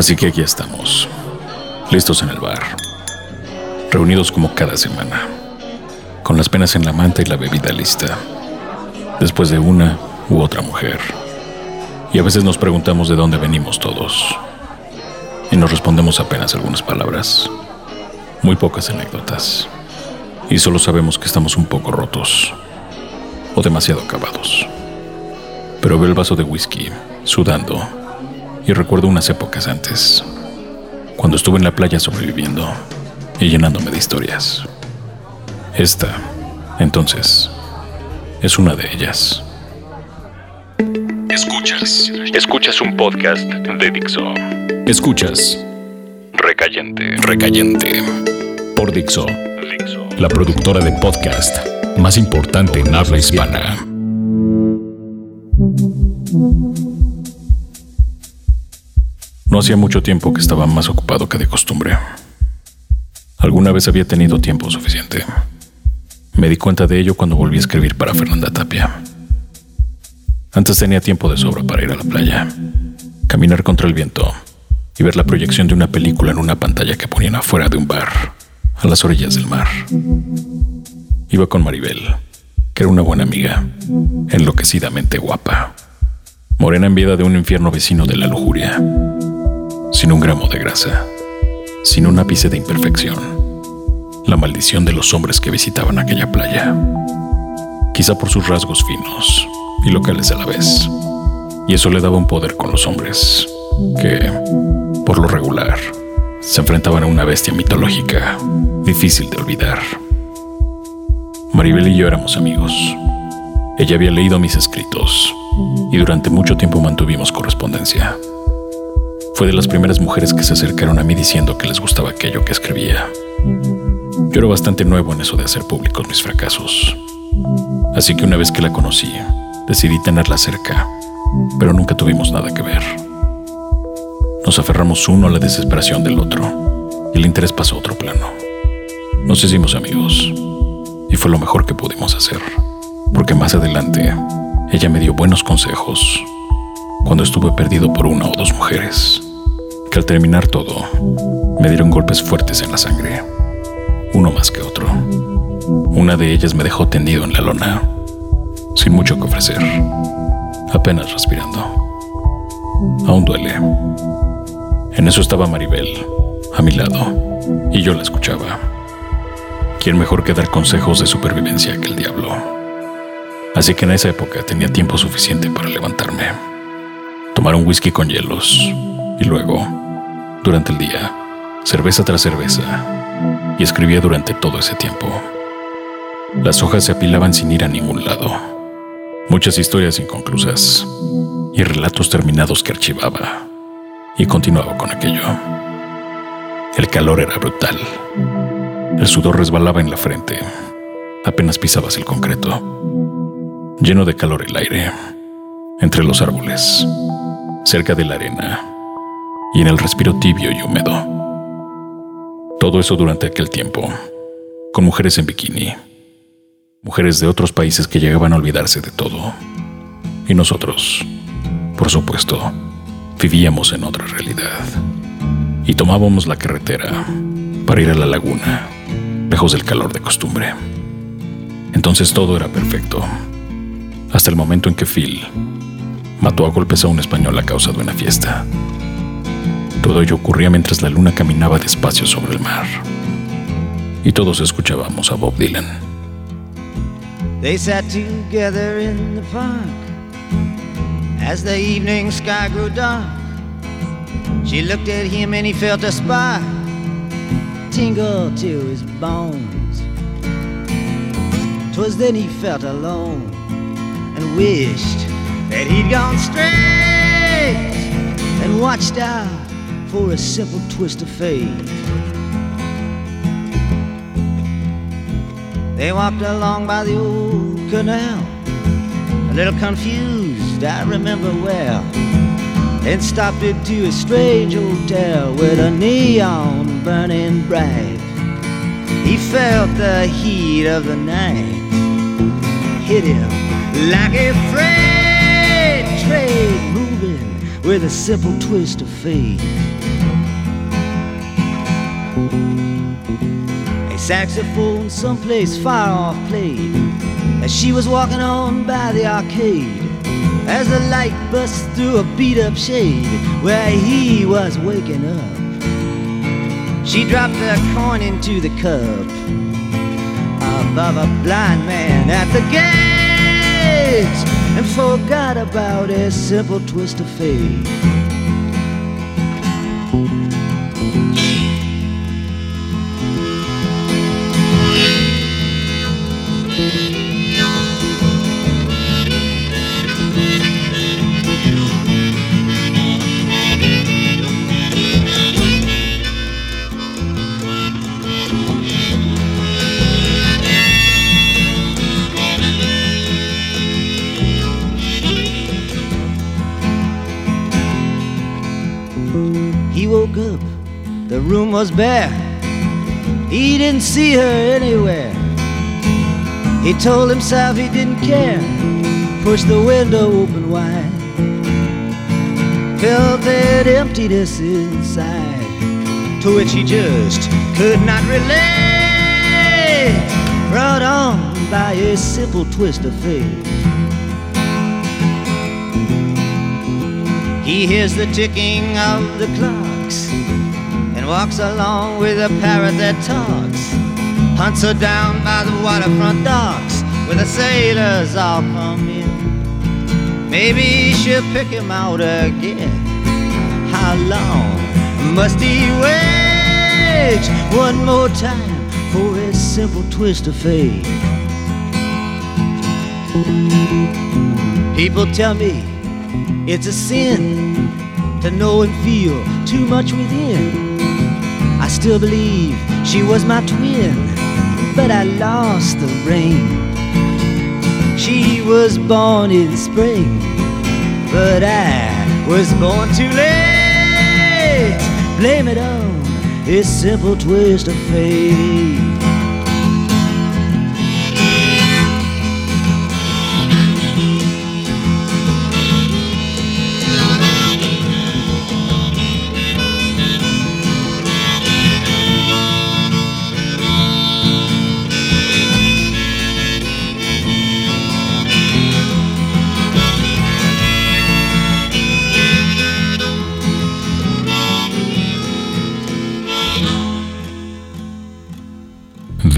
Así que aquí estamos, listos en el bar, reunidos como cada semana, con las penas en la manta y la bebida lista, después de una u otra mujer. Y a veces nos preguntamos de dónde venimos todos. Y nos respondemos apenas algunas palabras, muy pocas anécdotas. Y solo sabemos que estamos un poco rotos o demasiado acabados. Pero veo el vaso de whisky, sudando, y recuerdo unas épocas antes, cuando estuve en la playa sobreviviendo y llenándome de historias. Esta, entonces, es una de ellas. Escuchas. Escuchas un podcast de Dixo. Escuchas Recayente. Recayente por Dixo, Dixo. la productora de podcast más importante en habla hispana. No hacía mucho tiempo que estaba más ocupado que de costumbre. Alguna vez había tenido tiempo suficiente. Me di cuenta de ello cuando volví a escribir para Fernanda Tapia. Antes tenía tiempo de sobra para ir a la playa, caminar contra el viento y ver la proyección de una película en una pantalla que ponían afuera de un bar, a las orillas del mar. Iba con Maribel, que era una buena amiga, enloquecidamente guapa, morena en vida de un infierno vecino de la lujuria, sin un gramo de grasa, sin un ápice de imperfección, la maldición de los hombres que visitaban aquella playa, quizá por sus rasgos finos y locales a la vez, y eso le daba un poder con los hombres, que, por lo regular, se enfrentaban a una bestia mitológica, difícil de olvidar. Maribel y yo éramos amigos. Ella había leído mis escritos y durante mucho tiempo mantuvimos correspondencia. Fue de las primeras mujeres que se acercaron a mí diciendo que les gustaba aquello que escribía. Yo era bastante nuevo en eso de hacer públicos mis fracasos. Así que una vez que la conocí, decidí tenerla cerca, pero nunca tuvimos nada que ver. Nos aferramos uno a la desesperación del otro y el interés pasó a otro plano. Nos hicimos amigos y fue lo mejor que pudimos hacer, porque más adelante ella me dio buenos consejos cuando estuve perdido por una o dos mujeres, al terminar todo me dieron golpes fuertes en la sangre, uno más que otro. Una de ellas me dejó tendido en la lona, sin mucho que ofrecer, apenas respirando. Aún duele. En eso estaba Maribel, a mi lado, y yo la escuchaba. ¿Quién mejor que dar consejos de supervivencia que el diablo? Así que en esa época tenía tiempo suficiente para levantarme, tomar un whisky con hielos y luego, durante el día, cerveza tras cerveza, y escribía durante todo ese tiempo. Las hojas se apilaban sin ir a ningún lado, muchas historias inconclusas y relatos terminados que archivaba, y continuaba con aquello. El calor era brutal. El sudor resbalaba en la frente. Apenas pisabas el concreto. Lleno de calor el aire. Entre los árboles. Cerca de la arena. Y en el respiro tibio y húmedo. Todo eso durante aquel tiempo. Con mujeres en bikini. Mujeres de otros países que llegaban a olvidarse de todo. Y nosotros, por supuesto, vivíamos en otra realidad. Y tomábamos la carretera para ir a la laguna, lejos del calor de costumbre. Entonces todo era perfecto, hasta el momento en que Phil mató a golpes a un español a causa de una fiesta. Todo ello ocurría mientras la luna caminaba despacio sobre el mar. Y todos escuchábamos a Bob Dylan. They sat together in the park as the evening sky grew dark. She looked at him and he felt a spark tingle to his bones. 'Twas then he felt alone and wished that he'd gone straight and watched out for a simple twist of fate. They walked along by the old canal, a little confused, I remember well. Then stopped into a strange hotel with a neon burning bright. He felt the heat of the night hit him like a freight train with a simple twist of fate. A saxophone someplace far off played as she was walking on by the arcade. As the light bust through a beat up shade where he was waking up. She dropped a coin into the cup above a blind man at the gate and forgot about a simple twist of fate. Room was bare. He didn't see her anywhere. He told himself he didn't care. Pushed the window open wide. Felt that emptiness inside, to which he just could not relate. Brought on by a simple twist of fate. He hears the ticking of the clocks and walks along with a parrot that talks. Hunts her down by the waterfront docks where the sailors all come in. Maybe she'll pick him out again. How long must he wait? One more time for a simple twist of fate. People tell me it's a sin to know and feel too much within. Still believe she was my twin, but I lost the rain. She was born in spring, but I was born too late. Blame it on this simple twist of fate.